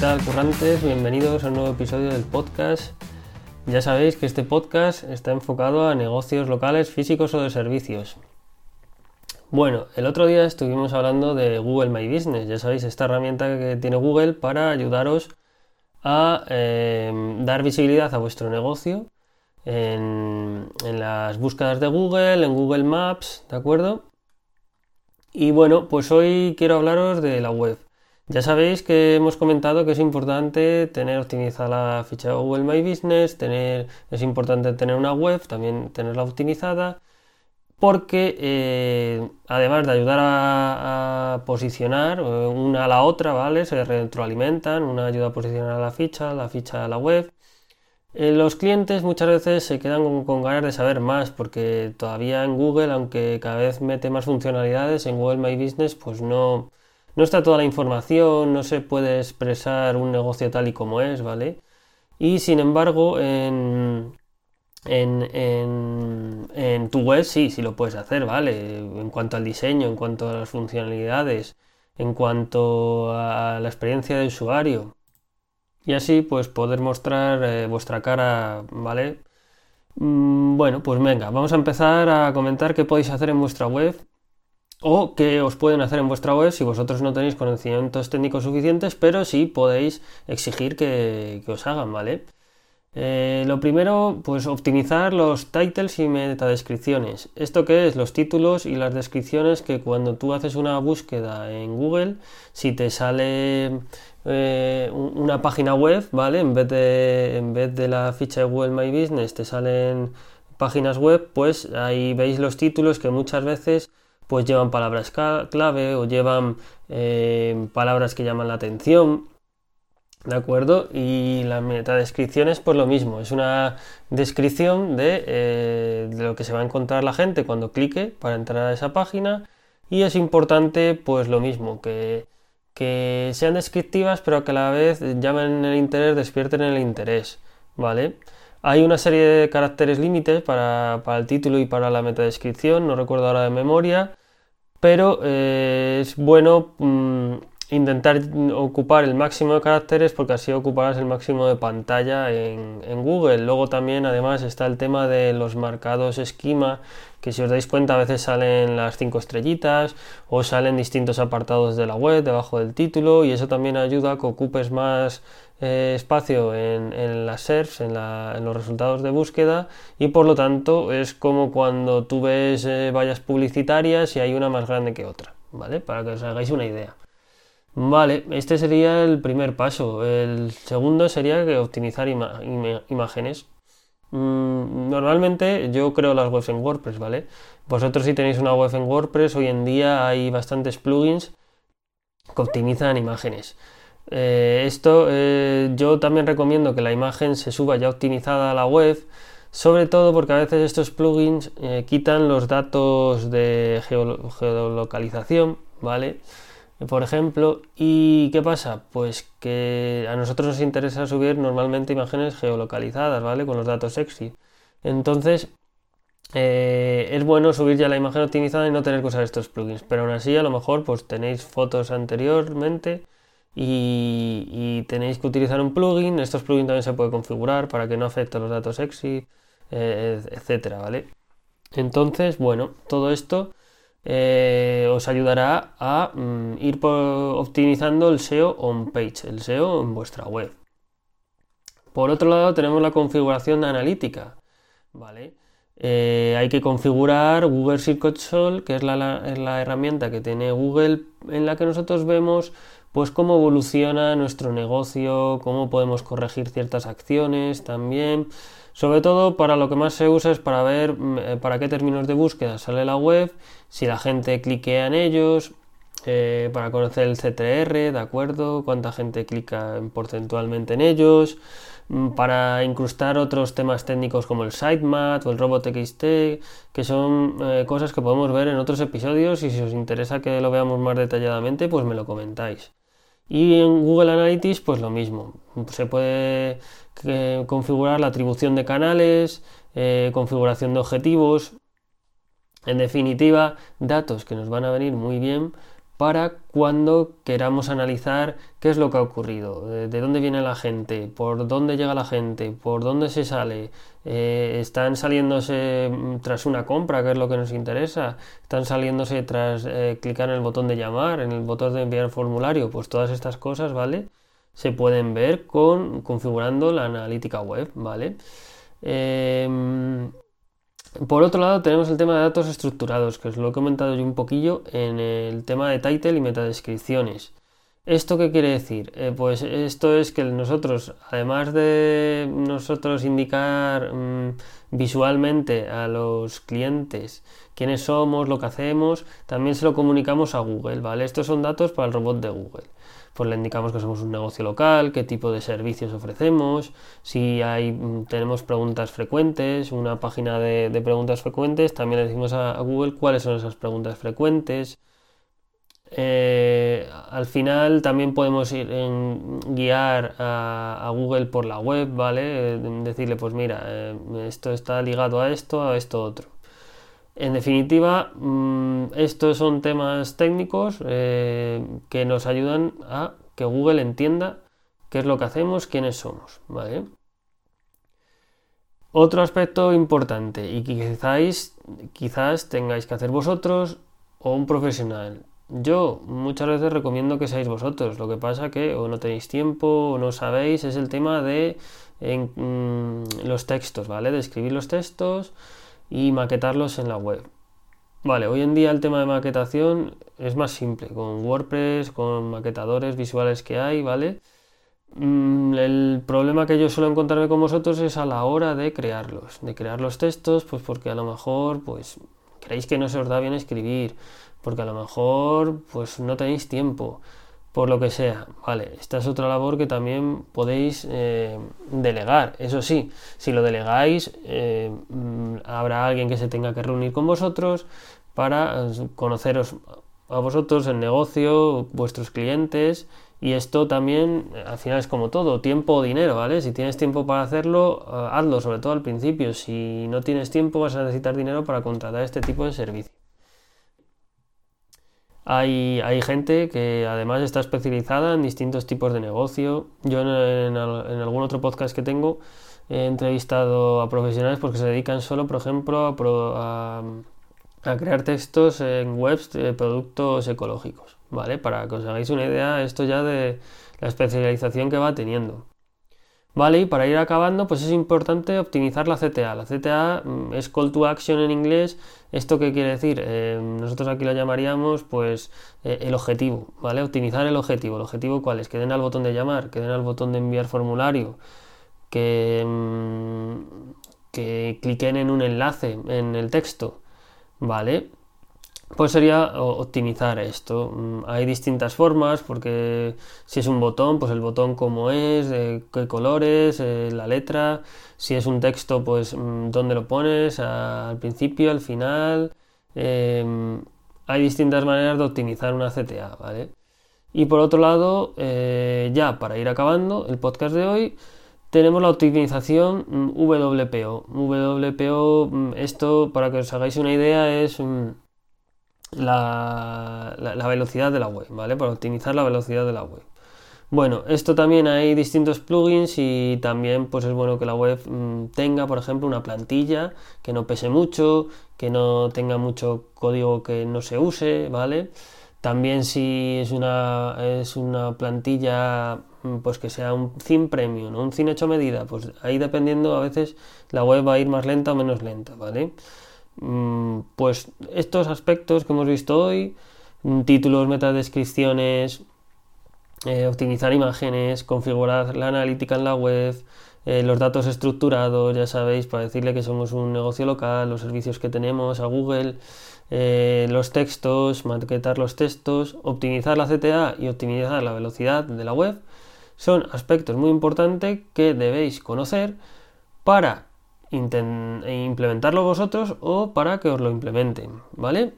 tal, currantes? Bienvenidos a un nuevo episodio del podcast. Ya sabéis que este podcast está enfocado a negocios locales, físicos o de servicios. Bueno, el otro día estuvimos hablando de Google My Business. Ya sabéis, esta herramienta que tiene Google para ayudaros a eh, dar visibilidad a vuestro negocio en las búsquedas de Google, en Google Maps, ¿de acuerdo? Y bueno, pues hoy quiero hablaros de la web. Ya sabéis que hemos comentado que es importante tener optimizada la ficha de Google My Business, es importante tener una web, también tenerla optimizada, porque eh, además de ayudar a, posicionar eh, una a la otra, ¿vale? Se retroalimentan, una ayuda a posicionar la ficha, la ficha a la web. Eh, los clientes muchas veces se quedan con, ganas de saber más porque todavía en Google, aunque cada vez mete más funcionalidades, en Google My Business pues no, no está toda la información, no se puede expresar un negocio tal y como es, ¿vale? Y sin embargo, en, en, tu web sí, sí lo puedes hacer, ¿vale? En cuanto al diseño, en cuanto a las funcionalidades, en cuanto a la experiencia de usuario. Y así, pues, poder mostrar eh, vuestra cara, ¿vale? Mm, bueno, pues venga, vamos a empezar a comentar qué podéis hacer en vuestra web o qué os pueden hacer en vuestra web si vosotros no tenéis conocimientos técnicos suficientes, pero sí podéis exigir que, os hagan, ¿vale? Eh, lo primero, pues optimizar los titles y metadescripciones. ¿Esto qué es? Los títulos y las descripciones que cuando tú haces una búsqueda en Google, si te sale eh, una página web, ¿vale? En vez, de, en vez de la ficha de Google My Business te salen páginas web, pues ahí veis los títulos que muchas veces pues llevan palabras clave o llevan eh, palabras que llaman la atención. ¿De acuerdo? Y la metadescripción es pues lo mismo, es una descripción de, eh, de, lo que se va a encontrar la gente cuando clique para entrar a esa página y es importante pues lo mismo, que, que sean descriptivas pero que a la vez llamen el interés, despierten el interés, ¿vale? Hay una serie de caracteres límites para, el título y para la metadescripción, no recuerdo ahora de memoria, pero eh, es bueno mm, intentar ocupar el máximo de caracteres porque así ocuparás el máximo de pantalla en, Google. Luego también además está el tema de los marcados esquema que si os dais cuenta a veces salen las cinco estrellitas o salen distintos apartados de la web debajo del título y eso también ayuda a que ocupes más eh, espacio en, las SERPs, en, los resultados de búsqueda y por lo tanto es como cuando tú ves eh, vallas publicitarias y hay una más grande que otra, ¿vale? Para que os hagáis una idea. Vale, este sería el primer paso. El segundo sería optimizar imágenes. Mm, normalmente yo creo las webs en WordPress, ¿vale? Vosotros si tenéis una web en WordPress, hoy en día hay bastantes plugins que optimizan imágenes. Eh, esto eh, yo también recomiendo que la imagen se suba ya optimizada a la web, sobre todo porque a veces estos plugins eh, quitan los datos de geolocalización, ¿vale? Por ejemplo. ¿Y qué pasa? Pues que a nosotros nos interesa subir normalmente imágenes geolocalizadas, ¿vale? Con los datos sexy. Entonces, eh, es bueno subir ya la imagen optimizada y no tener que usar estos plugins. Pero aún así, a lo mejor, pues tenéis fotos anteriormente y, tenéis que utilizar un plugin. Estos plugins también se puede configurar para que no afecte los datos sexy, eh, etcétera, ¿vale? Entonces, bueno, todo esto eh, os ayudará a mm, ir optimizando el SEO on page, el SEO en vuestra web. Por otro lado, tenemos la configuración analítica. ¿vale? Eh, hay que configurar Google Search Console, que es la, herramienta que tiene Google en la que nosotros vemos pues cómo evoluciona nuestro negocio, cómo podemos corregir ciertas acciones también. Sobre todo para lo que más se usa es para ver mm, eh, para qué términos de búsqueda sale la web, si la gente cliquea en ellos, eh, para conocer el CTR, ¿de acuerdo? Cuánta gente clica porcentualmente en ellos, mm, para incrustar otros temas técnicos como el sitemap o el robot.txt, que son eh, cosas que podemos ver en otros episodios y si os interesa que lo veamos más detalladamente, pues me lo comentáis. Y en Google Analytics, pues lo mismo. Se puede eh, configurar la atribución de canales, eh, configuración de objetivos. En definitiva, datos que nos van a venir muy bien para cuando queramos analizar qué es lo que ha ocurrido, de dónde viene la gente, por dónde llega la gente, por dónde se sale, eh, están saliéndose mm, tras una compra, que es lo que nos interesa, están saliéndose tras eh, clicar en el botón de llamar, en el botón de enviar formulario, pues todas estas cosas, ¿vale? Se pueden ver con configurando la analítica web, ¿vale? Em, por otro lado, tenemos el tema de datos estructurados, que os lo he comentado yo un poquillo en el tema de title y metadescripciones. ¿Esto qué quiere decir? Eh, pues esto es que nosotros, además de nosotros indicar mm, visualmente a los clientes quiénes somos, lo que hacemos, también se lo comunicamos a Google, ¿vale? Estos son datos para el robot de Google pues le indicamos que somos un negocio local, qué tipo de servicios ofrecemos, si hay, mm, tenemos preguntas frecuentes, una página de, preguntas frecuentes, también le decimos a, Google cuáles son esas preguntas frecuentes. Eh, al final también podemos ir en, guiar a, Google por la web, ¿vale? Eh, decirle, pues mira, eh, esto está ligado a esto, a esto otro. En definitiva, mm, estos son temas técnicos eh, que nos ayudan a que Google entienda qué es lo que hacemos, quiénes somos. Otro aspecto importante y quizás, quizás tengáis que hacer vosotros o un profesional. Yo muchas veces recomiendo que seáis vosotros. Lo que pasa que o no tenéis tiempo o no sabéis es el tema de mm, los textos, ¿vale? De escribir los textos y maquetarlos en la web. Vale, hoy en día el tema de maquetación es más simple, con WordPress, con maquetadores visuales que hay, ¿vale? Mm, el problema que yo suelo encontrarme con vosotros es a la hora de crearlos, de crear los textos, pues porque a lo mejor, pues, creéis que no se os da bien escribir, porque a lo mejor, pues, no tenéis tiempo, por lo que sea. Vale, esta es otra labor que también podéis eh, delegar. Eso sí, si lo delegáis, eh, mm, habrá alguien que se tenga que reunir con vosotros para eh, conoceros a vosotros, el negocio, vuestros clientes. Y esto también, al final es como todo, tiempo o dinero, ¿vale? Si tienes tiempo para hacerlo, hazlo, sobre todo al principio. Si no tienes tiempo, vas a necesitar dinero para contratar este tipo de servicio. Hay, gente que además está especializada en distintos tipos de negocio. Yo en, algún otro podcast que tengo he entrevistado a profesionales porque se dedican solo, por ejemplo, a, a, crear textos en webs de productos ecológicos, ¿vale? Para que os hagáis una idea esto ya de la especialización que va teniendo. Vale, y para ir acabando, pues es importante optimizar la CTA. La CTA mm, es Call to Action en inglés. ¿Esto qué quiere decir? Eh, nosotros aquí lo llamaríamos, pues, eh, el objetivo, ¿vale? Optimizar el objetivo. ¿El objetivo cuál es? Que den al botón de llamar, que den al botón de enviar formulario, que, mm, que cliquen en un enlace en el texto, ¿vale? Pues sería optimizar esto. Mm, hay distintas formas porque si es un botón, pues el botón como es, qué colores, eh, la letra. Si es un texto, pues mm, dónde lo pones, al principio, al final. Em, hay distintas maneras de optimizar una CTA, ¿vale? Y por otro lado, eh, ya para ir acabando el podcast de hoy, tenemos la optimización mm, WPO. WPO, esto para que os hagáis una idea, es la, velocidad de la web, ¿vale? Para optimizar la velocidad de la web. Bueno, esto también hay distintos plugins y también pues es bueno que la web mm, tenga, por ejemplo, una plantilla que no pese mucho, que no tenga mucho código que no se use, ¿vale? También si es una, es una plantilla mm, pues que sea un theme premium o un theme hecho medida, pues ahí dependiendo a veces la web va a ir más lenta o menos lenta, ¿vale? Mm, pues estos aspectos que hemos visto hoy, mm, títulos, metadescripciones, eh, optimizar imágenes, configurar la analítica en la web, eh, los datos estructurados, ya sabéis, para decirle que somos un negocio local, los servicios que tenemos a Google, eh, los textos, maquetar los textos, optimizar la CTA y optimizar la velocidad de la web, son aspectos muy importantes que debéis conocer para implementarlo vosotros o para que os lo implementen, ¿vale?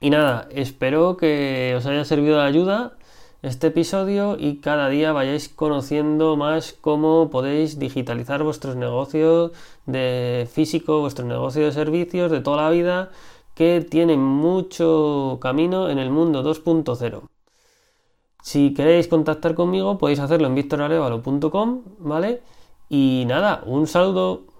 Y nada, espero que os haya servido de ayuda este episodio y cada día vayáis conociendo más cómo podéis digitalizar vuestros negocios de físico, vuestro negocio de servicios de toda la vida que tiene mucho camino en el mundo 2.0. Si queréis contactar conmigo podéis hacerlo en victorarevalo.com, ¿vale? Y nada, un saludo.